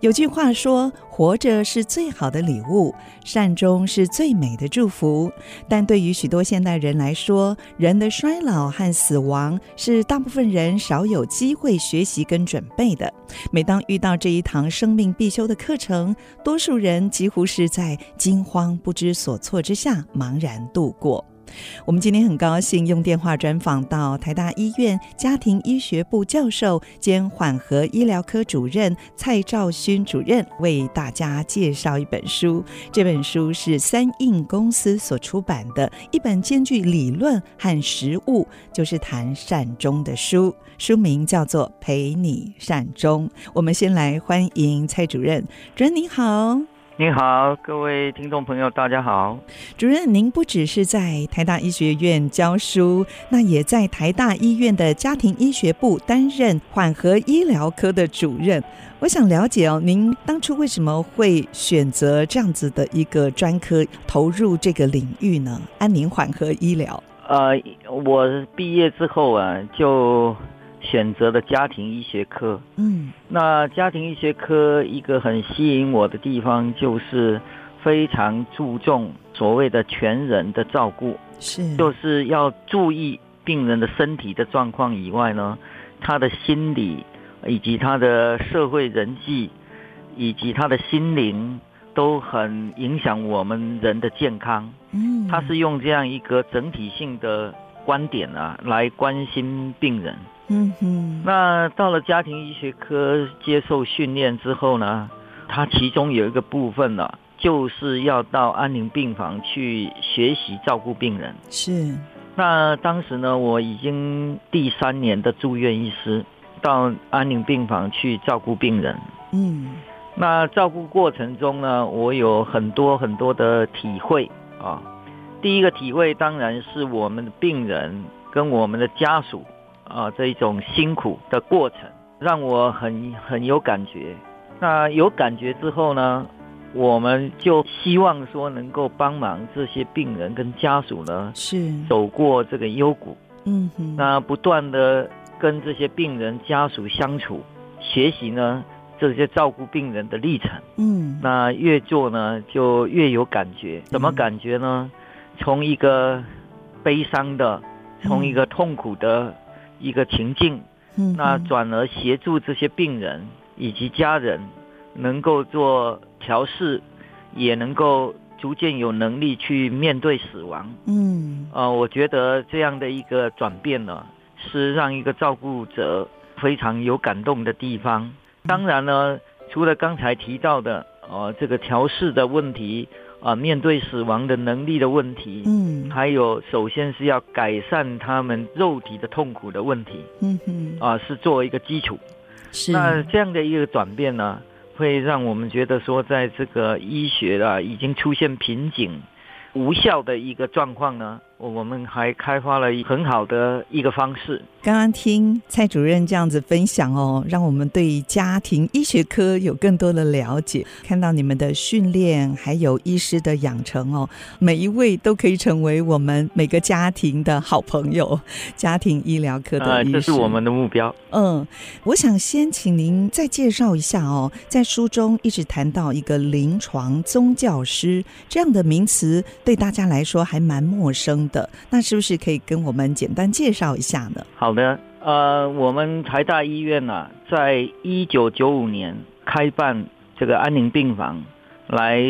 有句话说：“活着是最好的礼物，善终是最美的祝福。”但对于许多现代人来说，人的衰老和死亡是大部分人少有机会学习跟准备的。每当遇到这一堂生命必修的课程，多数人几乎是在惊慌不知所措之下茫然度过。我们今天很高兴用电话专访到台大医院家庭医学部教授兼缓和医疗科主任蔡兆勋主任，为大家介绍一本书。这本书是三印公司所出版的一本兼具理论和实务，就是谈善终的书。书名叫做《陪你善终》。我们先来欢迎蔡主任，主任您好。您好，各位听众朋友，大家好。主任，您不只是在台大医学院教书，那也在台大医院的家庭医学部担任缓和医疗科的主任。我想了解哦，您当初为什么会选择这样子的一个专科，投入这个领域呢？安宁缓和医疗。呃，我毕业之后啊，就。选择的家庭医学科，嗯，那家庭医学科一个很吸引我的地方，就是非常注重所谓的全人的照顾，是，就是要注意病人的身体的状况以外呢，他的心理以及他的社会人际以及他的心灵都很影响我们人的健康。嗯，他是用这样一个整体性的观点啊，来关心病人。嗯哼，那到了家庭医学科接受训练之后呢，它其中有一个部分呢，就是要到安宁病房去学习照顾病人。是，那当时呢，我已经第三年的住院医师，到安宁病房去照顾病人。嗯，那照顾过程中呢，我有很多很多的体会啊。第一个体会当然是我们的病人跟我们的家属。啊，这一种辛苦的过程让我很很有感觉。那有感觉之后呢，我们就希望说能够帮忙这些病人跟家属呢，是走过这个幽谷。嗯哼，那不断的跟这些病人家属相处，学习呢这些照顾病人的历程。嗯，那越做呢就越有感觉。怎么感觉呢？从一个悲伤的，从一个痛苦的。一个情境，嗯那转而协助这些病人以及家人能够做调试，也能够逐渐有能力去面对死亡。嗯，呃，我觉得这样的一个转变呢，是让一个照顾者非常有感动的地方。当然呢，除了刚才提到的，呃，这个调试的问题。啊，面对死亡的能力的问题，嗯，还有首先是要改善他们肉体的痛苦的问题，嗯哼，啊，是作为一个基础，是。那这样的一个转变呢，会让我们觉得说，在这个医学啊已经出现瓶颈、无效的一个状况呢。我们还开发了很好的一个方式。刚刚听蔡主任这样子分享哦，让我们对家庭医学科有更多的了解。看到你们的训练，还有医师的养成哦，每一位都可以成为我们每个家庭的好朋友。家庭医疗科的医师，这是我们的目标。嗯，我想先请您再介绍一下哦，在书中一直谈到一个临床宗教师这样的名词，对大家来说还蛮陌生的，那是不是可以跟我们简单介绍一下呢？好的，呃，我们台大医院呢、啊，在一九九五年开办这个安宁病房，来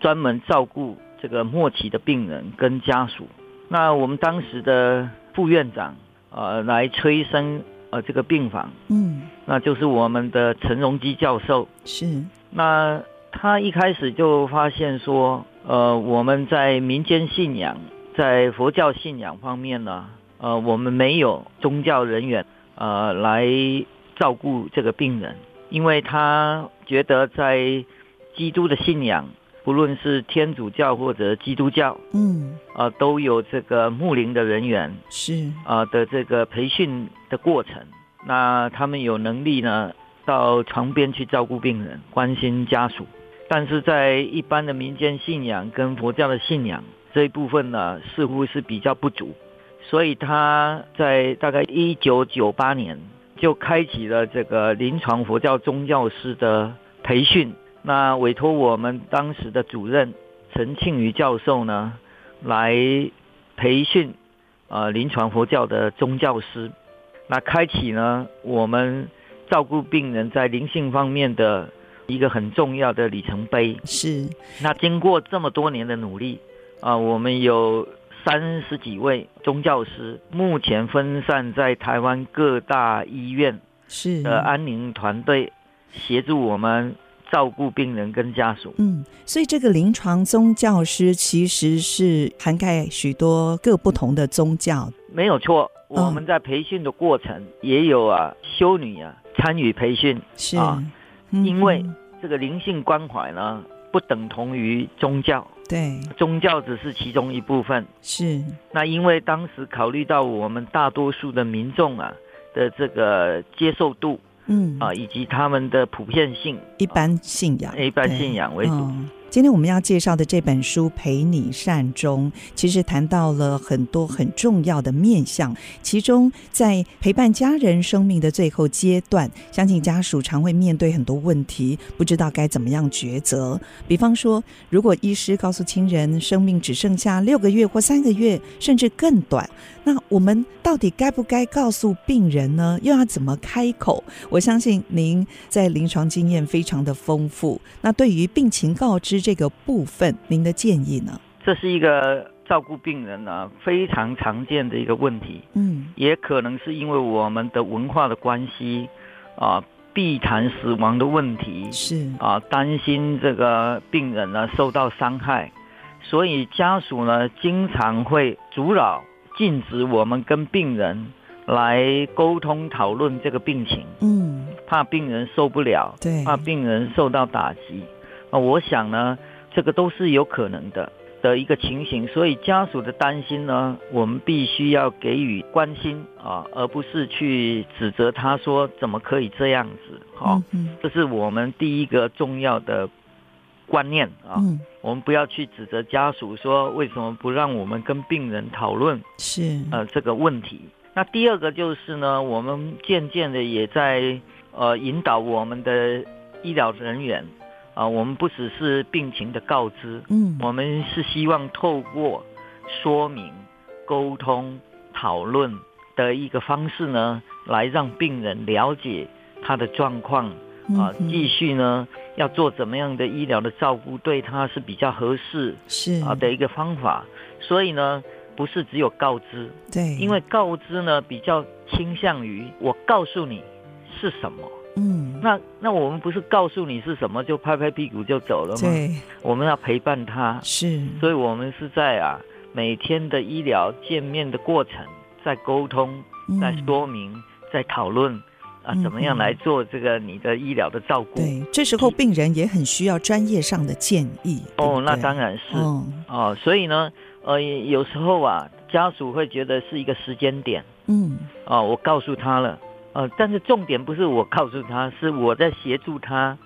专门照顾这个末期的病人跟家属。那我们当时的副院长，呃，来催生呃这个病房，嗯，那就是我们的陈荣基教授。是，那他一开始就发现说，呃，我们在民间信仰。在佛教信仰方面呢，呃，我们没有宗教人员呃来照顾这个病人，因为他觉得在基督的信仰不论是天主教或者基督教，嗯，啊，都有这个牧灵的人员是啊的这个培训的过程。那他们有能力呢，到床边去照顾病人，关心家属。但是在一般的民间信仰跟佛教的信仰这一部分呢，似乎是比较不足。所以他在大概一九九八年就开启了这个临床佛教宗教师的培训。那委托我们当时的主任陈庆余教授呢，来培训呃临床佛教的宗教师。那开启呢我们照顾病人在灵性方面的一个很重要的里程碑。是。那经过这么多年的努力啊，我们有。三十几位宗教师，目前分散在台湾各大医院是的安宁团队，协助我们照顾病人跟家属。嗯，所以这个临床宗教师其实是涵盖许多各不同的宗教。没有错，我们在培训的过程也有啊修女啊参与培训是啊，因为这个灵性关怀呢不等同于宗教。对，宗教只是其中一部分。是，那因为当时考虑到我们大多数的民众啊的这个接受度，嗯。啊，以及他们的普遍性，一般信仰，一般信仰为主。今天我们要介绍的这本书《陪你善终》，其实谈到了很多很重要的面向。其中，在陪伴家人生命的最后阶段，相信家属常会面对很多问题，不知道该怎么样抉择。比方说，如果医师告诉亲人生命只剩下六个月或三个月，甚至更短，那我们到底该不该告诉病人呢？又要怎么开口？我相信您在临床经验非常的丰富。那对于病情告知，这个部分，您的建议呢？这是一个照顾病人呢非常常见的一个问题。嗯，也可能是因为我们的文化的关系啊，避谈死亡的问题是啊，担心这个病人呢受到伤害，所以家属呢经常会阻扰、禁止我们跟病人来沟通讨论这个病情。嗯，怕病人受不了，对，怕病人受到打击。啊，我想呢，这个都是有可能的的一个情形，所以家属的担心呢，我们必须要给予关心啊，而不是去指责他说怎么可以这样子，好，这是我们第一个重要的观念啊，我们不要去指责家属说为什么不让我们跟病人讨论是呃这个问题。那第二个就是呢，我们渐渐的也在呃引导我们的医疗人员。啊，我们不只是病情的告知，嗯，我们是希望透过说明、沟通、讨论的一个方式呢，来让病人了解他的状况，啊，继续呢要做怎么样的医疗的照顾，对他是比较合适，是。啊的一个方法。所以呢，不是只有告知，对，因为告知呢比较倾向于我告诉你是什么。嗯，那那我们不是告诉你是什么就拍拍屁股就走了吗？对，我们要陪伴他，是，所以我们是在啊每天的医疗见面的过程，在沟通，在说明，嗯、在讨论啊，怎么样来做这个你的医疗的照顾？对，这时候病人也很需要专业上的建议。哦，那当然是，哦，哦，所以呢，呃，有时候啊，家属会觉得是一个时间点，嗯，哦，我告诉他了。呃，但是重点不是我告诉他，是我在协助他。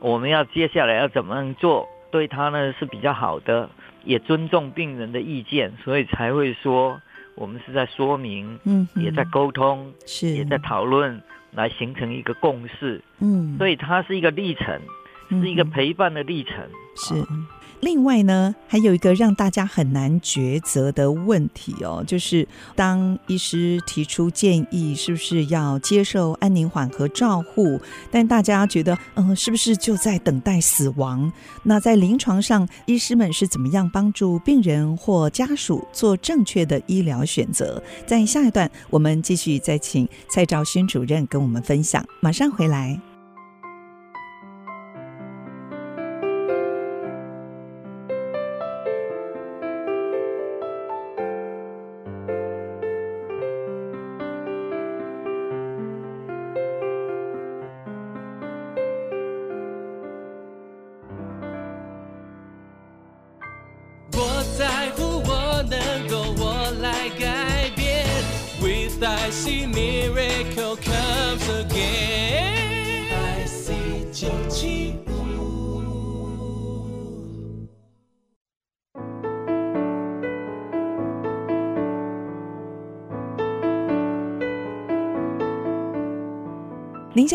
我们要接下来要怎么样做，对他呢是比较好的，也尊重病人的意见，所以才会说我们是在说明，嗯，也在沟通，是，也在讨论，来形成一个共识。嗯，所以它是一个历程，是一个陪伴的历程，是。另外呢，还有一个让大家很难抉择的问题哦，就是当医师提出建议，是不是要接受安宁缓和照护？但大家觉得，嗯、呃，是不是就在等待死亡？那在临床上，医师们是怎么样帮助病人或家属做正确的医疗选择？在下一段，我们继续再请蔡兆勋主任跟我们分享。马上回来。您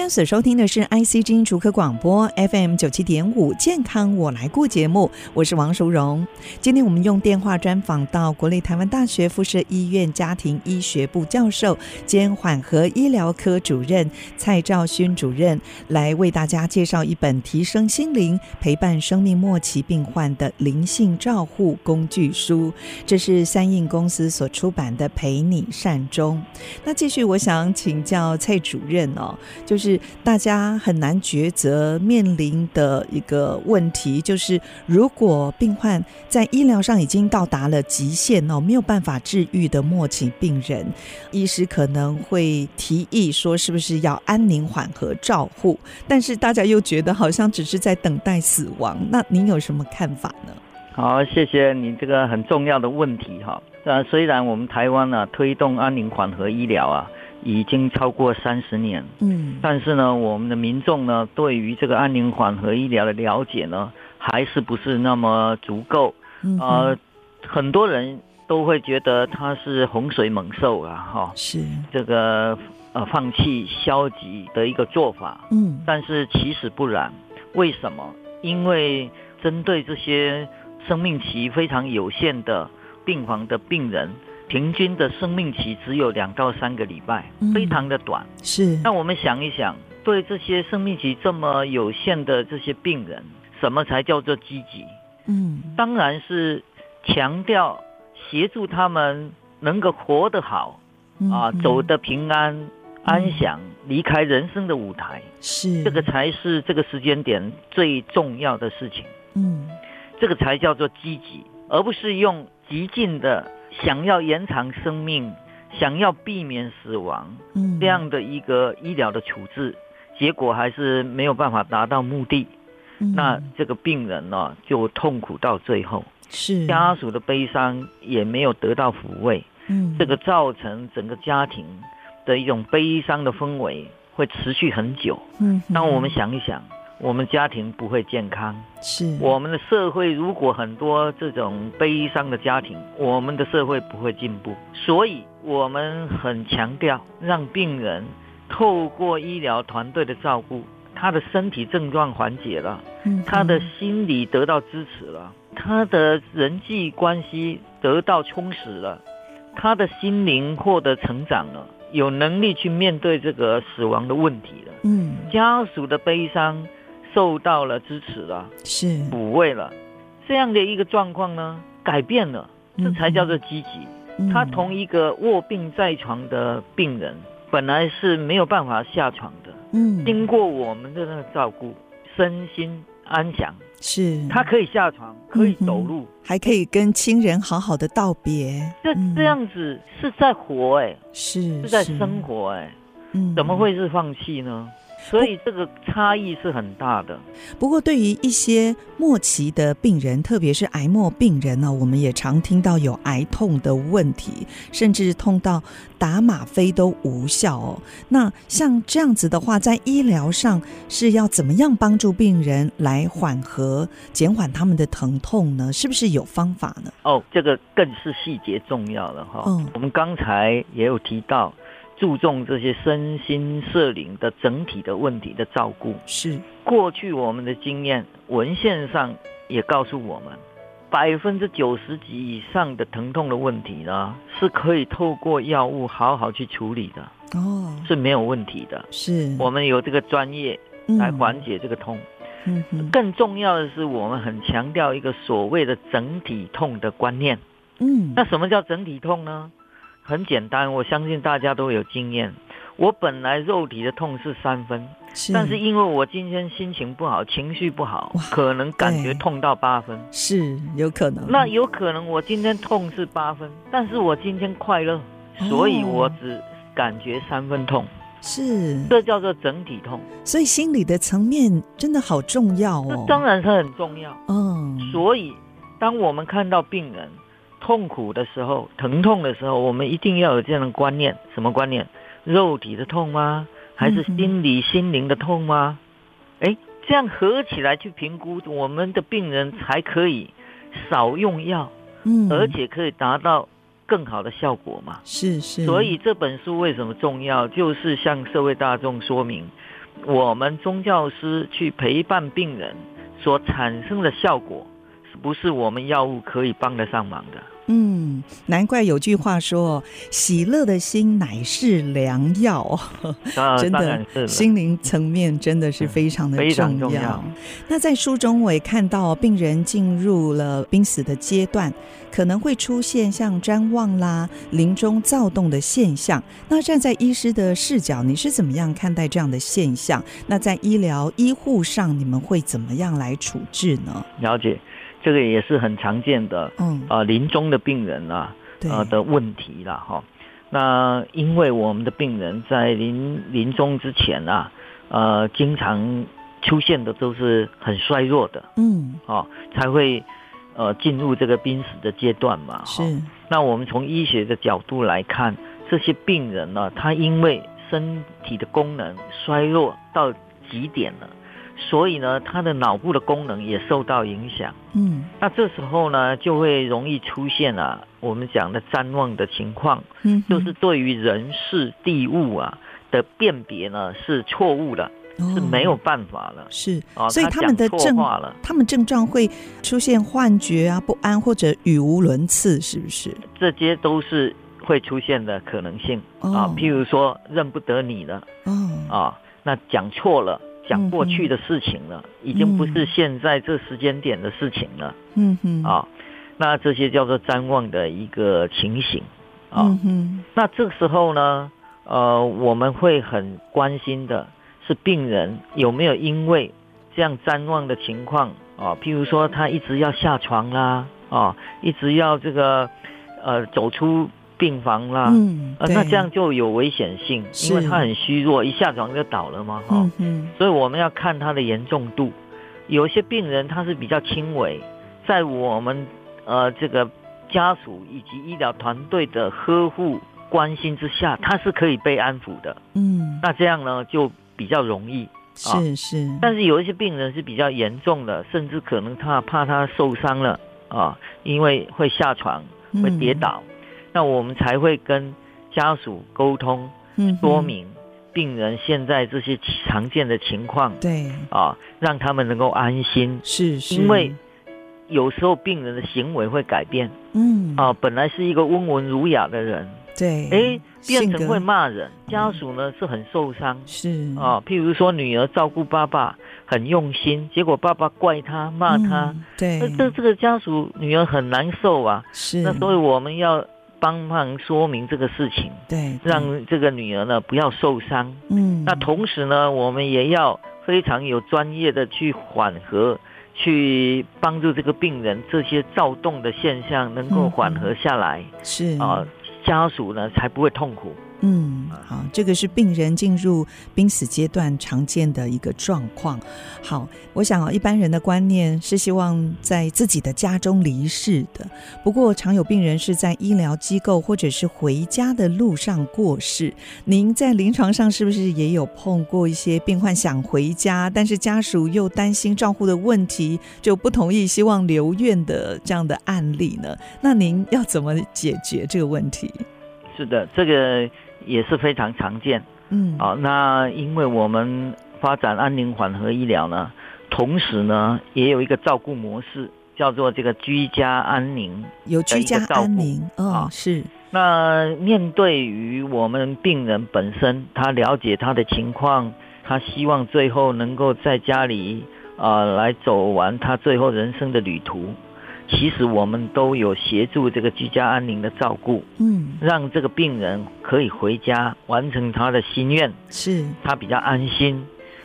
所收听的是 IC 之音竹科广播 FM 九七点五健康我来过节目，我是王淑荣。今天我们用电话专访到国立台湾大学附设医院家庭医学部教授兼缓和医疗科主任蔡兆勋主任，来为大家介绍一本提升心灵、陪伴生命末期病患的灵性照护工具书。这是三印公司所出版的《陪你善终》。那继续，我想请教蔡主任哦。就是大家很难抉择面临的一个问题，就是如果病患在医疗上已经到达了极限哦，没有办法治愈的末期病人，医师可能会提议说，是不是要安宁缓和照护？但是大家又觉得好像只是在等待死亡。那您有什么看法呢？好，谢谢你这个很重要的问题哈。呃，虽然我们台湾呢推动安宁缓和医疗啊。已经超过三十年，嗯，但是呢，我们的民众呢，对于这个安宁缓和医疗的了解呢，还是不是那么足够，嗯，呃，很多人都会觉得它是洪水猛兽啊，哈，是。这个呃放弃消极的一个做法，嗯，但是其实不然，为什么？因为针对这些生命期非常有限的病房的病人。平均的生命期只有两到三个礼拜，非常的短。嗯、是。那我们想一想，对这些生命期这么有限的这些病人，什么才叫做积极？嗯，当然是强调协助他们能够活得好，嗯、啊，走得平安、嗯、安详，离开人生的舞台。是。这个才是这个时间点最重要的事情。嗯，这个才叫做积极，而不是用极尽的。想要延长生命，想要避免死亡，嗯，这样的一个医疗的处置，结果还是没有办法达到目的，嗯，那这个病人呢，就痛苦到最后，是。家属的悲伤也没有得到抚慰，嗯，这个造成整个家庭的一种悲伤的氛围会持续很久，嗯，那我们想一想。我们家庭不会健康，是我们的社会。如果很多这种悲伤的家庭，我们的社会不会进步。所以，我们很强调让病人透过医疗团队的照顾，他的身体症状缓解了，他的心理得到支持了，他的人际关系得到充实了，他的心灵获得成长了，有能力去面对这个死亡的问题了。嗯，家属的悲伤。受到了支持了，是。抚慰了，这样的一个状况呢，改变了，这才叫做积极。嗯、他同一个卧病在床的病人，本来是没有办法下床的，嗯，经过我们的那个照顾，身心安详，是。他可以下床，可以走路，嗯、还可以跟亲人好好的道别。这这样子是在活哎、欸，是是在生活哎、欸，嗯，怎么会是放弃呢？所以这个差异是很大的。不过，对于一些末期的病人，特别是癌末病人呢，我们也常听到有癌痛的问题，甚至痛到打吗啡都无效哦。那像这样子的话，在医疗上是要怎么样帮助病人来缓和、减缓他们的疼痛呢？是不是有方法呢？哦，这个更是细节重要了哈。嗯，我们刚才也有提到。注重这些身心社灵的整体的问题的照顾，是过去我们的经验，文献上也告诉我们，百分之九十几以上的疼痛的问题呢，是可以透过药物好好去处理的哦，是没有问题的。是我们有这个专业来缓解这个痛。嗯，更重要的是，我们很强调一个所谓的整体痛的观念。嗯，那什么叫整体痛呢？很简单，我相信大家都有经验。我本来肉体的痛是三分，是，但是因为我今天心情不好，情绪不好，可能感觉痛到八分，是有可能。那有可能我今天痛是八分，但是我今天快乐，所以我只感觉三分痛。是，这叫做整体痛。所以心理的层面真的好重要哦。这当然是很重要。嗯，所以当我们看到病人。痛苦的时候、疼痛的时候，我们一定要有这样的观念，什么观念？肉体的痛吗？还是心理、心灵的痛吗？哎，这样合起来去评估，我们的病人才可以少用药，嗯，而且可以达到更好的效果嘛。是是。所以这本书为什么重要？就是向社会大众说明，我们宗教师去陪伴病人所产生的效果，是不是我们药物可以帮得上忙的？嗯，难怪有句话说：“喜乐的心乃是良药。” 真的，心灵层面真的是非常的重要。非常重要。那在书中我也看到，病人进入了濒死的阶段，可能会出现像瞻望啦、临终躁动的现象。那站在医师的视角，你是怎么样看待这样的现象？那在医疗医护上，你们会怎么样来处置呢？了解。这个也是很常见的，嗯，啊，临终的病人啊，呃的问题了哈。那因为我们的病人在临临终之前啊，呃，经常出现的都是很衰弱的，嗯，哦，才会呃进入这个濒死的阶段嘛。是。那我们从医学的角度来看，这些病人呢，他因为身体的功能衰弱到极点了。所以呢，他的脑部的功能也受到影响。嗯，那这时候呢，就会容易出现啊，我们讲的譫妄的情况。嗯，就是对于人事地物啊的辨别呢是错误的，哦，是没有办法了。是啊，所以他们的症，他们症状会出现幻觉啊、不安或者语无伦次，是不是？这些都是会出现的可能性，哦，啊。譬如说认不得你了，哦，啊，那讲错了。讲过去的事情了，已经不是现在这时间点的事情了。嗯哼，啊，那这些叫做瞻望的一个情形啊。嗯，那这个时候呢，呃，我们会很关心的是病人有没有因为这样瞻望的情况啊，譬如说他一直要下床啦，啊，一直要这个呃走出。病房啦，嗯，呃，那这样就有危险性，因为他很虚弱，一下床就倒了嘛，哈，所以我们要看他的严重度。有些病人他是比较轻微，在我们呃这个家属以及医疗团队的呵护关心之下，他是可以被安抚的，嗯，那这样呢就比较容易，是是。但是有一些病人是比较严重的，甚至可能他怕他受伤了啊，因为会下床会跌倒。嗯那我们才会跟家属沟通，说明病人现在这些常见的情况，对。啊，让他们能够安心。是是，因为有时候病人的行为会改变，嗯。啊，本来是一个温文儒雅的人，对，哎，变成会骂人，家属呢是很受伤，是。啊，譬如说女儿照顾爸爸很用心，结果爸爸怪他骂他，对，那这这个家属女儿很难受啊，是，那所以我们要。帮忙说明这个事情，对，让这个女儿呢不要受伤。嗯，那同时呢，我们也要非常有专业的去缓和，去帮助这个病人这些躁动的现象能够缓和下来。嗯、是啊，家属呢才不会痛苦。嗯，好，这个是病人进入濒死阶段常见的一个状况。好，我想啊，一般人的观念是希望在自己的家中离世的。不过，常有病人是在医疗机构或者是回家的路上过世。您在临床上是不是也有碰过一些病患想回家，但是家属又担心照护的问题，就不同意，希望留院的这样的案例呢？那您要怎么解决这个问题？是的，这个。也是非常常见，嗯，啊，那因为我们发展安宁缓和医疗呢，同时呢，也有一个照顾模式，叫做这个居家安宁，有居家安宁，哦，是。那面对于我们病人本身，他了解他的情况，他希望最后能够在家里啊、呃、来走完他最后人生的旅途。其实我们都有协助这个居家安宁的照顾，嗯，让这个病人可以回家完成他的心愿，是他比较安心。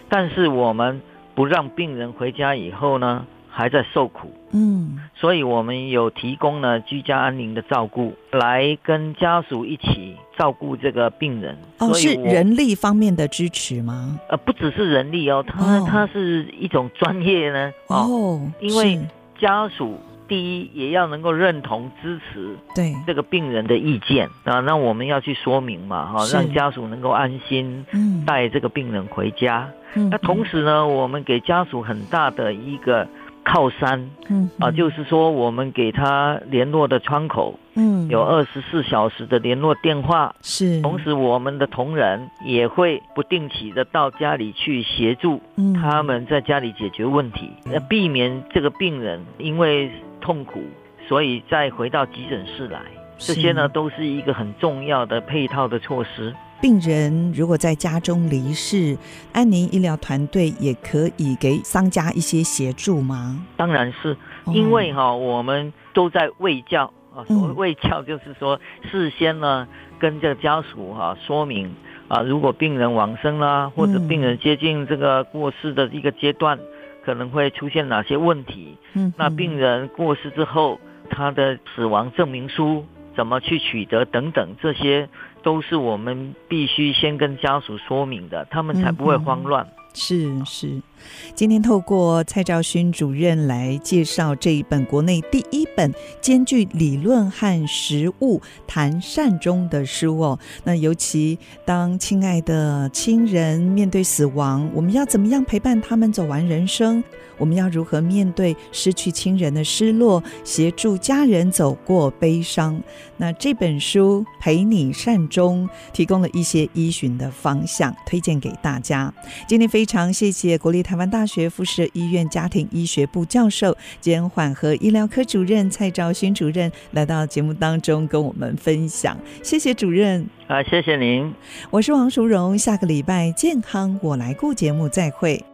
但是我们不让病人回家以后呢，还在受苦，嗯，所以我们有提供了居家安宁的照顾，来跟家属一起照顾这个病人。哦，是人力方面的支持吗？呃，不只是人力哦，他他是一种专业呢，哦，因为家属。第一也要能够认同支持对。这个病人的意见啊，那我们要去说明嘛，哈，让家属能够安心带这个病人回家。那同时呢，我们给家属很大的一个靠山，嗯。啊，就是说我们给他联络的窗口，嗯，有二十四小时的联络电话，是。同时，我们的同仁也会不定期的到家里去协助他们在家里解决问题，那避免这个病人因为痛苦，所以再回到急诊室来。这些呢，都是一个很重要的配套的措施。病人如果在家中离世，安宁医疗团队也可以给丧家一些协助吗？当然是，因为哈，我们都在卫教啊。所谓卫教，就是说事先呢，跟这个家属哈说明啊，如果病人往生啦，或者病人接近这个过世的一个阶段，可能会出现哪些问题。嗯，那病人过世之后，他的死亡证明书怎么去取得等等这些。都是我们必须先跟家属说明的，他们才不会慌乱。嗯是是，今天透过蔡兆勋主任来介绍这一本国内第一本兼具理论和实务谈善终的书哦。那尤其当亲爱的亲人面对死亡，我们要怎么样陪伴他们走完人生？我们要如何面对失去亲人的失落，协助家人走过悲伤？那这本书《陪你善终》提供了一些依循的方向，推荐给大家。今天非。常谢谢国立台湾大学附设医院家庭医学部教授兼缓和医疗科主任蔡兆勋主任来到节目当中跟我们分享，谢谢主任。啊，谢谢您，我是王淑荣，下个礼拜健康我来顾节目再会。